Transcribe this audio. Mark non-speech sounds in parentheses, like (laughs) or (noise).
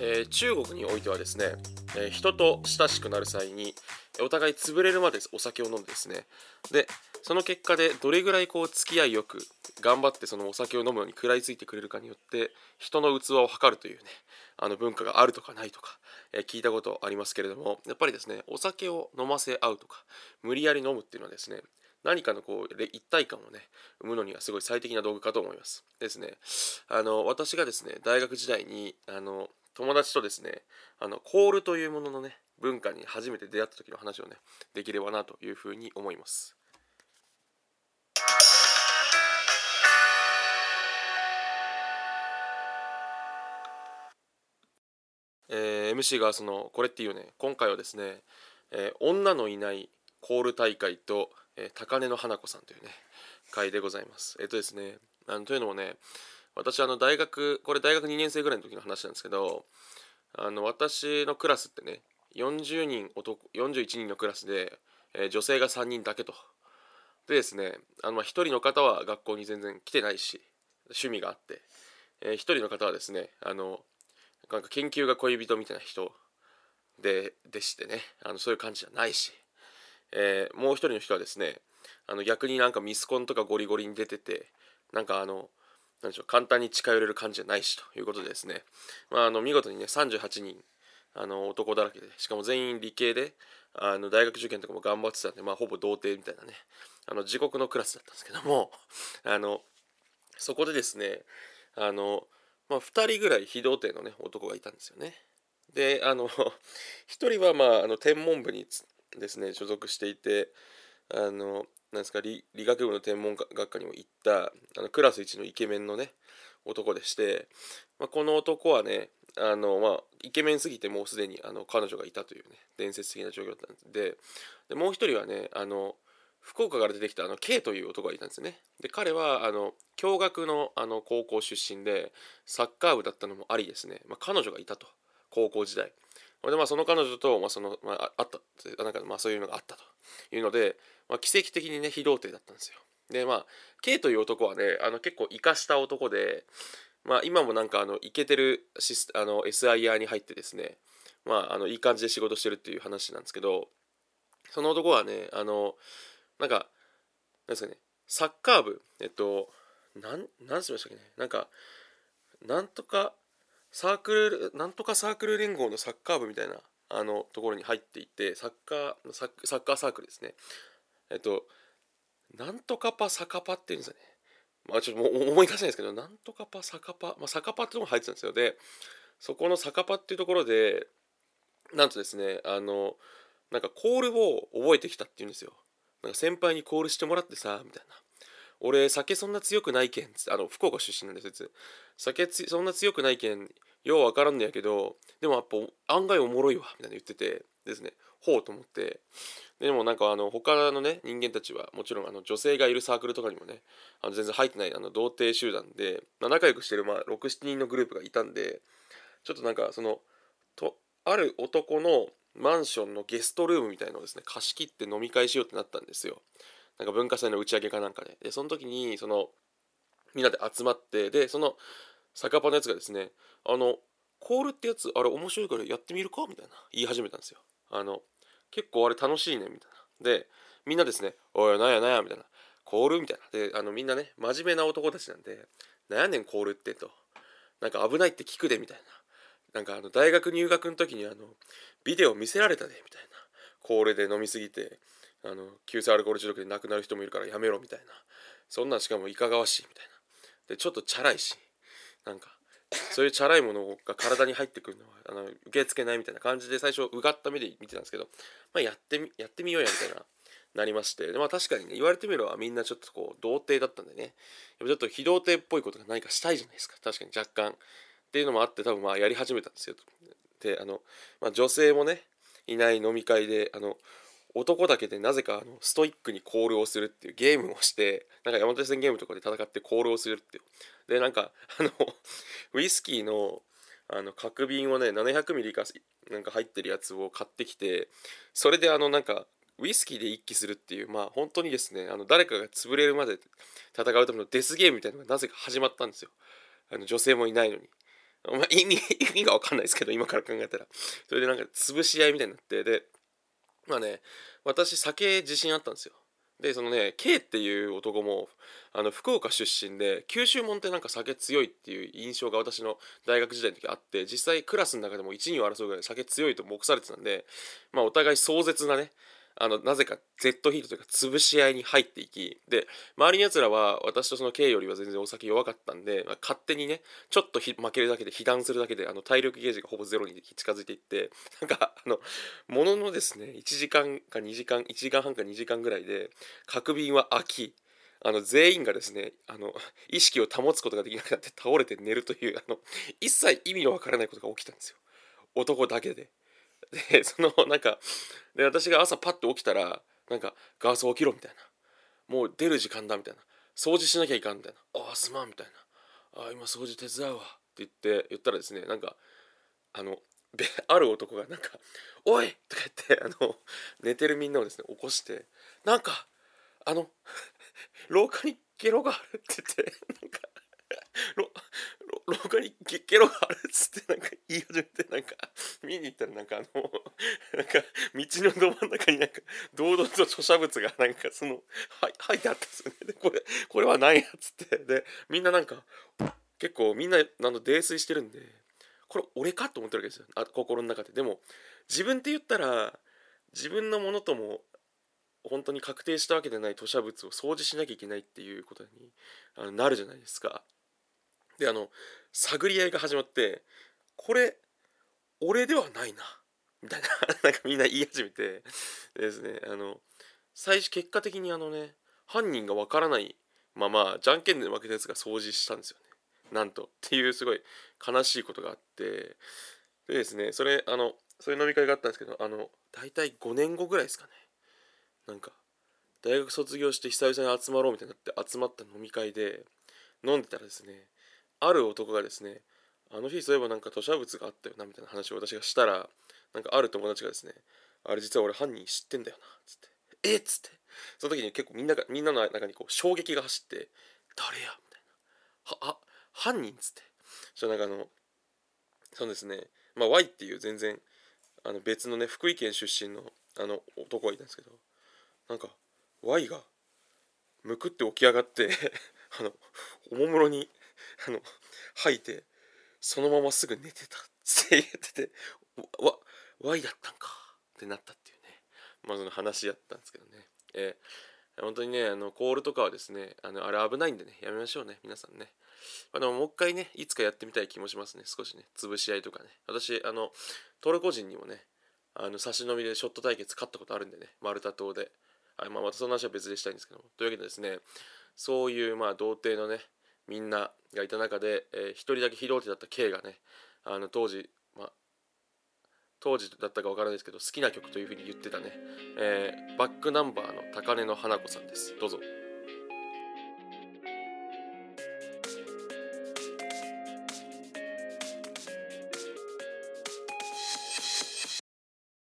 えー中国においてはですね、えー人と親しくなる際にお互い潰れるまでお酒を飲んでですね。でその結果でどれぐらいこう付き合いよく頑張ってそのお酒を飲むのに食らいついてくれるかによって人の器を測るというねあの文化があるとかないとか、えー聞いたことありますけれどもやっぱりですねお酒を飲ませ合うとか無理やり飲むっていうのはですね何かのこう一体感をね生むのにはすごい最適な道具かと思います。ですね。あの私がですね大学時代にあの友達とですねあのコールというもののね文化に初めて出会った時の話をねできればなというふうに思います。えー MC がそのこれっていうね今回はですね、えー女のいないコール大会と、えー高根の花子さんというね会でございます。えっ、とですねあのというのもね私あの大学これ大学2年生ぐらいの時の話なんですけどあの私のクラスってね40人男41人のクラスで、えー女性が3人だけと。でですねあの1人の方は学校に全然来てないし趣味があって、え1人の方はですねあのなんか研究が恋人みたいな人ででしてねあのそういう感じじゃないし、えーもう一人の人はですねあの逆になんかミスコンとかゴリゴリに出ててなんかあのなんでしょう簡単に近寄れる感じじゃないしということでですね、まあ、あの見事にね38人あの男だらけでしかも全員理系であの大学受験とかも頑張ってたんで、まあ、ほぼ童貞みたいなねあの地獄のクラスだったんですけども (laughs) あのそこでですねあの、まあ、2人ぐらい非童貞のね男がいたんですよね。であの (laughs) 1人はまああの天文部にですね所属していてあのなんですか理理学部の天文学科にも行ったあのクラス一のイケメンのね男でして、まあ、この男はねあの、まあ、イケメンすぎてもうすでにあの彼女がいたというね伝説的な状況だったんででもう一人はねあの福岡から出てきたあの K という男がいたんですね。で彼はあの共学のあの高校出身でサッカー部だったのもありですね、まあ、彼女がいたと高校時代。でまあその彼女と、まあそのまあ、あったなんかまあそういうのがあったというので、まあ、奇跡的にね非童貞だったんですよ。でまあ K という男はねあの結構生かした男でまあ今もなんかあのイケてるシスあの SIR に入ってですねまああのいい感じで仕事してるっていう話なんですけどその男はねあのなんかなんですかねサッカー部えっとなんなんしましたっけねなんかなんとかサークルなんとかサークル連合のサッカー部みたいなあのところに入っていてサッカーサッサッカーサークルですね。えっとなんとかパサカパっていうんですよね。まあちょっと思い出せないですけどなんとかパサカパまあサカパってとこも入ってたんですよ。でそこのサカパっていうところでなんとですねあのなんかコールを覚えてきたっていうんですよ。なんか先輩にコールしてもらってさみたいな。俺酒そんな強くないけんあの福岡出身なんですよ酒つそんな強くないけんようわからんのやけどでもやっぱ案外おもろいわみたいな言っててですね。ほうと思って。でもなんかあの他のね人間たちはもちろんあの女性がいるサークルとかにもねあの全然入ってないあの童貞集団で、まあ、仲良くしてるまあ67人のグループがいたんでちょっとなんかそのとある男のマンションのゲストルームみたいのをですね貸し切って飲み会しようってなったんですよ。なんか文化祭の打ち上げかなんかで。でその時にそのみんなで集まってでその酒パのやつがですねあのコールってやつあれ面白いからやってみるか？みたいな言い始めたんですよ。あの結構あれ楽しいねみたいな。でみんなですねおいなんやなんやみたいなコール？みたいな。であのみんなね真面目な男たちなんでなんやねんコールってとなんか危ないって聞くでみたいな。なんかあの大学入学の時にあのビデオ見せられたでみたいなコールで飲みすぎてあの急性アルコール中毒で亡くなる人もいるからやめろみたいな。そんなんしかもいかがわしいみたいな。でちょっとチャラいしなんかそういうチャラいものが体に入ってくるのはあの受け付けないみたいな感じで最初うがった目で見てたんですけど、まあ、やってみやってみようやみたいななりましてでまあ確かにね言われてみればみんなちょっとこう童貞だったんでね。やっぱちょっと非童貞っぽいことが何かしたいじゃないですか。確かに若干。っていうのもあって多分まあやり始めたんですよ。であの、まあ、女性もねいない飲み会であの男だけでなぜかあのストイックにコールをするっていうゲームをしてなんか山手線ゲームとかで戦ってコールをするっていう。でなんかあのウイスキーのあの角瓶をね700ミリかなんか入ってるやつを買ってきてそれであのなんかウイスキーで一気するっていうまあ本当にですねあの誰かが潰れるまで戦うためのデスゲームみたいなのがなぜか始まったんですよ。あの女性もいないのに。まあ、意味意味が分かんないですけど今から考えたら。それでなんか潰し合いみたいになってでまあね私酒自信あったんですよ。でそのね K っていう男もあの福岡出身で九州門ってなんか酒強いっていう印象が私の大学時代の時あって実際クラスの中でも1、位を争うぐらい酒強いと目されてたんでまあお互い壮絶なねあのなぜか Z ヒートというか潰し合いに入っていきで周りのやつらは私とその K よりは全然お酒弱かったんで、まあ、勝手にねちょっと負けるだけで被弾するだけであの体力ゲージがほぼゼロに近づいていってなんかあのもののですね1時間か2時間1時間半か2時間ぐらいで角瓶は空きあの全員がですねあの意識を保つことができなくなって倒れて寝るというあの一切意味のわからないことが起きたんですよ男だけで。でそのなんかで私が朝パッと起きたらなんか「ガース起きろ」みたいな「もう出る時間だ」みたいな「掃除しなきゃいかん」みたいな「ああすまん」みたいな「ああ今掃除手伝うわ」って言って言ったらですねなんかあのある男がなんか「おい!」とか言ってあの寝てるみんなをですね起こしてなんかあの廊下にゲロがあるって言ってなんか廊下にゲロがあるっつってなんか言い始めてなんか見に行ったらなんかあの (laughs) なんか道のど真ん中になんか堂々と著者物がなんかそのはい書いてあったんですよね。でこれこれは何やっつって。でみんななんか結構みんなあの泥酔してるんでこれ俺かと思ってるわけですよ。あ心の中で。でも自分って言ったら自分のものとも本当に確定したわけでない吐砂物を掃除しなきゃいけないっていうことにあのなるじゃないですか。であの探り合いが始まってこれ俺ではないなみたいな (laughs) なんかみんな言い始めてですねあの最初結果的にあのね犯人がわからないままじゃんけんで負けたやつが掃除したんですよね。なんとっていうすごい悲しいことがあってでですねそれあのそういう飲み会があったんですけどあの大体5年後ぐらいですかね。なんか大学卒業して久々に集まろうみたいになって集まった飲み会で飲んでたらですねある男がですねあの日そういえばなんか吐砂物があったよなみたいな話を私がしたらなんかある友達がですねあれ実は俺犯人知ってんだよなつってえっつってその時に結構みんながみんなの中にこう衝撃が走って誰やみたいな。はあ犯人っつって。そしたらなんかあのそうですねまあ Y っていう全然あの別のね福井県出身のあの男がいたんですけどなんか Y がむくって起き上がって (laughs) あのおもむろに (laughs) あの吐いてそのまますぐ寝てたって言っててわ Y だったんかってなったっていうね。まあその話やったんですけどね。えー、本当にねあのコールとかはですねあのあれ危ないんでねやめましょうね皆さんね、まあ、でももう一回ねいつかやってみたい気もしますね少しね潰し合いとかね。私あのトルコ人にもねあの差し飲みでショット対決勝ったことあるんでねマルタ島で、はいまあ、またその話は別でしたいんですけども。というわけでですねそういうまあ童貞のねみんながいた中で、えー、1人だけ非同期だった K がねあの当時、ま、当時だったか分からないですけど好きな曲というふうに言ってたね、えー、バックナンバーの高根の花子さんですどうぞ。